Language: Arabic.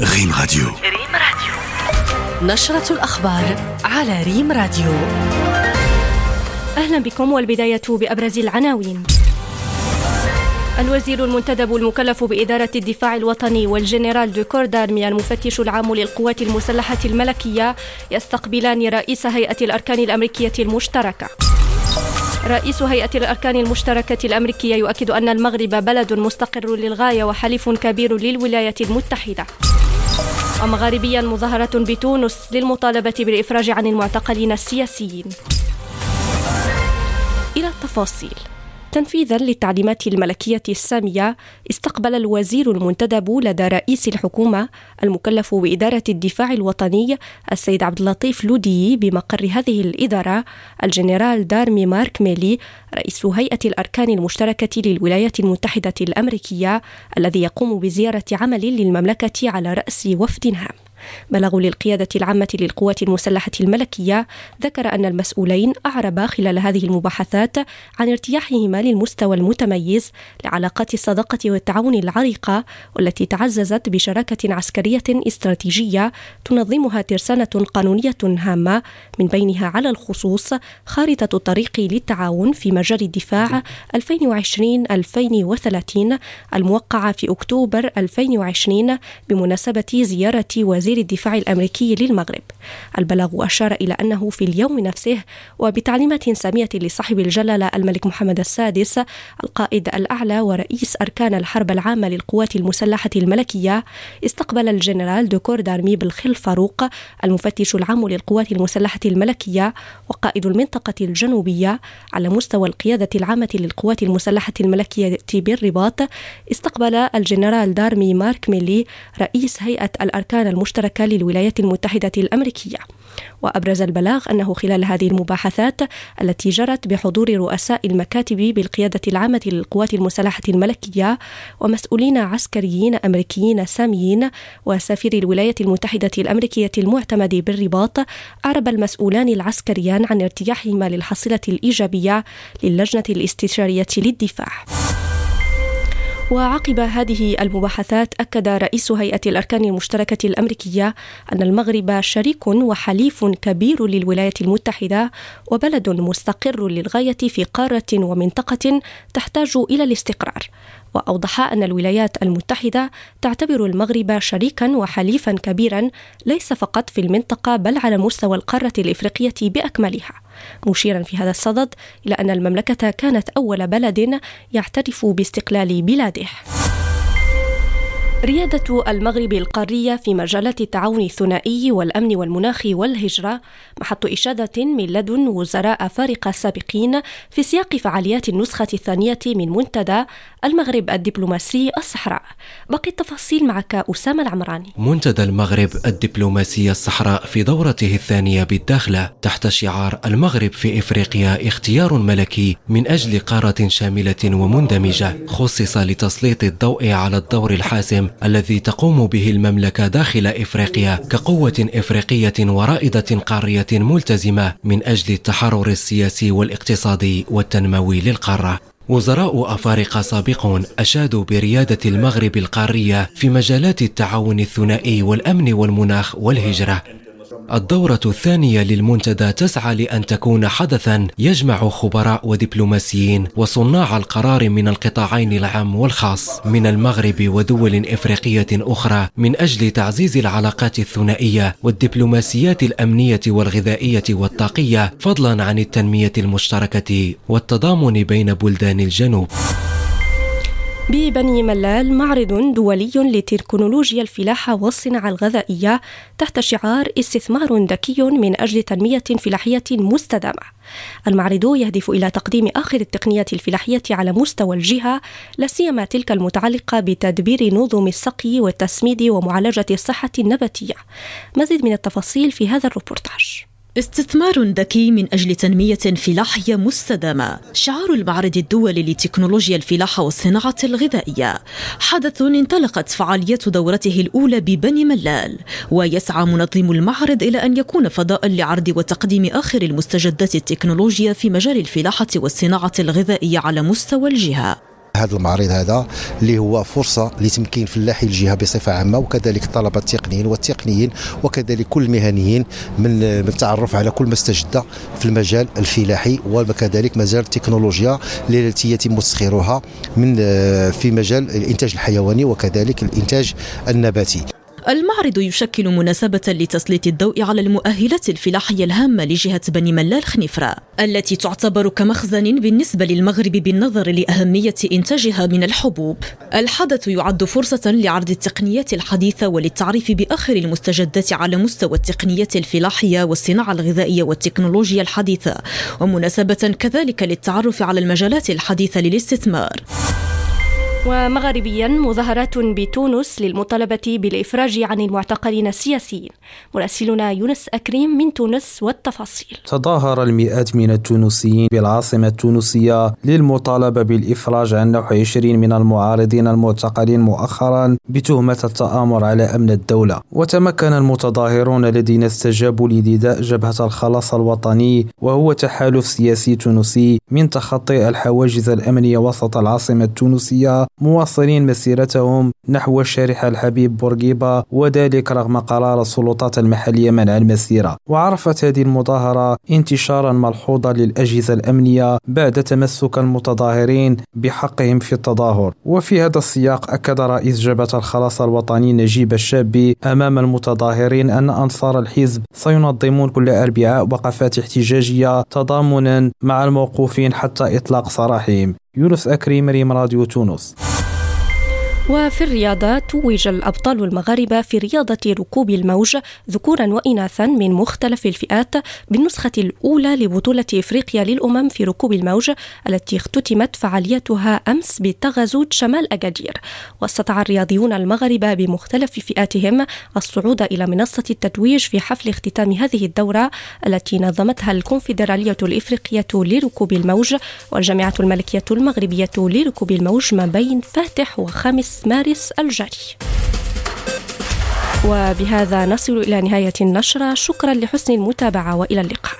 ريم راديو. ريم راديو. نشرة الأخبار على ريم راديو. أهلا بكم والبداية بأبرز العناوين. الوزير المنتدب المكلف بإدارة الدفاع الوطني والجنرال de corps d'armée المفتش العام للقوات المسلحة الملكية يستقبلان رئيس هيئة الأركان الأمريكية المشتركة. رئيس هيئة الأركان المشتركة الأمريكية يؤكد أن المغرب بلد مستقر للغاية وحليف كبير للولايات المتحدة. ومغاربيا مظاهرة بتونس للمطالبة بالإفراج عن المعتقلين السياسيين؟ إلى التفاصيل. تنفيذا للتعليمات الملكية السامية استقبل الوزير المنتدب لدى رئيس الحكومة المكلف بإدارة الدفاع الوطني السيد عبد اللطيف لودي بمقر هذه الإدارة الجنرال دارمي مارك ميلي رئيس هيئة الأركان المشتركة للولايات المتحدة الأمريكية الذي يقوم بزيارة عمل للمملكة على رأس وفد هام. بلغوا للقيادة العامة للقوات المسلحة الملكية ذكر أن المسؤولين أعربا خلال هذه المباحثات عن ارتياحهما للمستوى المتميز لعلاقات الصداقة والتعاون العريقة والتي تعززت بشراكة عسكرية استراتيجية تنظمها ترسانة قانونية هامة من بينها على الخصوص خارطة الطريق للتعاون في مجال الدفاع 2020-2030 الموقعة في أكتوبر 2020 بمناسبة زيارة وزير وزير الدفاع الأمريكي للمغرب. البلاغ أشار إلى أنه في اليوم نفسه وبتعليمات سامية لصاحب الجلالة الملك محمد السادس القائد الأعلى ورئيس أركان الحرب العامة للقوات المسلحة الملكية استقبل الجنرال دوكور دارمي بالخل فاروق المفتش العام للقوات المسلحة الملكية وقائد المنطقة الجنوبية على مستوى القيادة العامة للقوات المسلحة الملكية بالرباط. استقبل الجنرال دارمي مارك ميلي رئيس الأركان المشتركه المشتركة للولايات المتحدة الأمريكية. وأبرز البلاغ أنه خلال هذه المباحثات التي جرت بحضور رؤساء المكاتب بالقيادة العامة للقوات المسلحة الملكية ومسؤولين عسكريين أمريكيين ساميين وسفير الولايات المتحدة الأمريكية المعتمد بالرباط أعرب المسؤولان العسكريان عن ارتياحهما للحصيلة الإيجابية للجنة الاستشارية للدفاع. وعقب هذه المباحثات أكد رئيس هيئة الأركان المشتركة الأمريكية أن المغرب شريك وحليف كبير للولايات المتحدة وبلد مستقر للغاية في قارة ومنطقة تحتاج إلى الاستقرار. وأوضح أن الولايات المتحدة تعتبر المغرب شريكا وحليفا كبيرا ليس فقط في المنطقة بل على مستوى القارة الإفريقية بأكملها. مشيرا في هذا الصدد إلى أن المملكة كانت أول بلد يعترف باستقلال بلاده. ريادة المغرب القارية في مجالات التعاون الثنائي والأمن والمناخ والهجرة محط إشادة من لدن وزراء فارقة سابقين في سياق فعاليات النسخة الثانية من منتدى المغرب الدبلوماسي الصحراء. باقي التفاصيل معك أسامة العمراني. منتدى المغرب الدبلوماسي الصحراء في دورته الثانية بالداخلة تحت شعار المغرب في إفريقيا اختيار ملكي من أجل قارة شاملة ومندمجة خصص لتسليط الضوء على الدور الحاسم الذي تقوم به المملكة داخل إفريقيا كقوة إفريقية ورائدة قارية ملتزمة من أجل التحرر السياسي والاقتصادي والتنموي للقارة. وزراء أفارقة سابقون أشادوا بريادة المغرب القارية في مجالات التعاون الثنائي والأمن والمناخ والهجرة. الدورة الثانية للمنتدى تسعى لأن تكون حدثا يجمع خبراء ودبلوماسيين وصناع القرار من القطاعين العام والخاص من المغرب ودول إفريقية أخرى من أجل تعزيز العلاقات الثنائية والدبلوماسيات الأمنية والغذائية والطاقية فضلا عن التنمية المشتركة والتضامن بين بلدان الجنوب. ببني ملال معرض دولي لتكنولوجيا الفلاحة والصناعة الغذائية تحت شعار استثمار ذكي من أجل تنمية فلاحية مستدامة. المعرض يهدف إلى تقديم آخر التقنيات الفلاحية على مستوى الجهة لا سيما تلك المتعلقة بتدبير نظم السقي والتسميد ومعالجة الصحة النباتية. مزيد من التفاصيل في هذا الروبورتاج. استثمار ذكي من أجل تنمية فلاحية مستدامة. شعار المعرض الدولي لتكنولوجيا الفلاحة والصناعة الغذائية. حدث انطلقت فعاليات دورته الأولى ببني ملال ويسعى منظم المعرض إلى أن يكون فضاء لعرض وتقديم آخر المستجدات التكنولوجيا في مجال الفلاحة والصناعة الغذائية على مستوى الجهة. هذا المعرض هذا اللي هو فرصة لتمكين فلاحي الجهة بصفة عامة وكذلك الطلبه التقنيين والتقنيين وكذلك كل المهنيين من التعرف على كل ما استجد في المجال الفلاحي وكذلك مجال التكنولوجيا التي يتم تسخيرها من في مجال الإنتاج الحيواني وكذلك الإنتاج النباتي. المعرض يشكل مناسبة لتسليط الضوء على المؤهلات الفلاحية الهامة لجهة بني ملال خنيفرة التي تعتبر كمخزن بالنسبة للمغرب بالنظر لأهمية إنتاجها من الحبوب. الحدث يعد فرصة لعرض التقنيات الحديثة وللتعريف بآخر المستجدات على مستوى التقنيات الفلاحية والصناعة الغذائية والتكنولوجيا الحديثة ومناسبة كذلك للتعرف على المجالات الحديثة للاستثمار. ومغربيا مظاهرات بتونس للمطالبة بالإفراج عن المعتقلين السياسيين. مراسلنا يونس أكريم من تونس والتفاصيل. تظاهر المئات من التونسيين بالعاصمة التونسية للمطالبة بالإفراج عن نحو 20 من المعارضين المعتقلين مؤخرا بتهمة التآمر على أمن الدولة. وتمكن المتظاهرون الذين استجابوا لنداء جبهة الخلاص الوطني وهو تحالف سياسي تونسي من تخطي الحواجز الأمنية وسط العاصمة التونسية مواصلين مسيرتهم نحو الشارحة الحبيب بورقيبة وذلك رغم قرار السلطات المحلية منع المسيرة وعرفت هذه المظاهرة انتشارا ملحوظا للأجهزة الأمنية بعد تمسك المتظاهرين بحقهم في التظاهر. وفي هذا السياق أكد رئيس جبهة الخلاص الوطني نجيب الشابي أمام المتظاهرين أن أنصار الحزب سينظمون كل أربعاء وقفات احتجاجية تضامنا مع الموقوفين حتى إطلاق سراحهم. يونس أكريم ريم راديو تونس. وفي الرياضة توج الأبطال المغاربة في رياضة ركوب الموج ذكورا وإناثا من مختلف الفئات بالنسخة الأولى لبطولة إفريقيا للأمم في ركوب الموج التي اختتمت فعاليتها أمس بتغازوت شمال أكادير. واستطاع الرياضيون المغاربة بمختلف فئاتهم الصعود إلى منصة التتويج في حفل اختتام هذه الدورة التي نظمتها الكونفدرالية الإفريقية لركوب الموج والجامعة الملكية المغربية لركوب الموج ما بين فاتح وخامس مارس الجاري وبهذا نصل إلى نهاية النشرة. شكرا لحسن المتابعة وإلى اللقاء.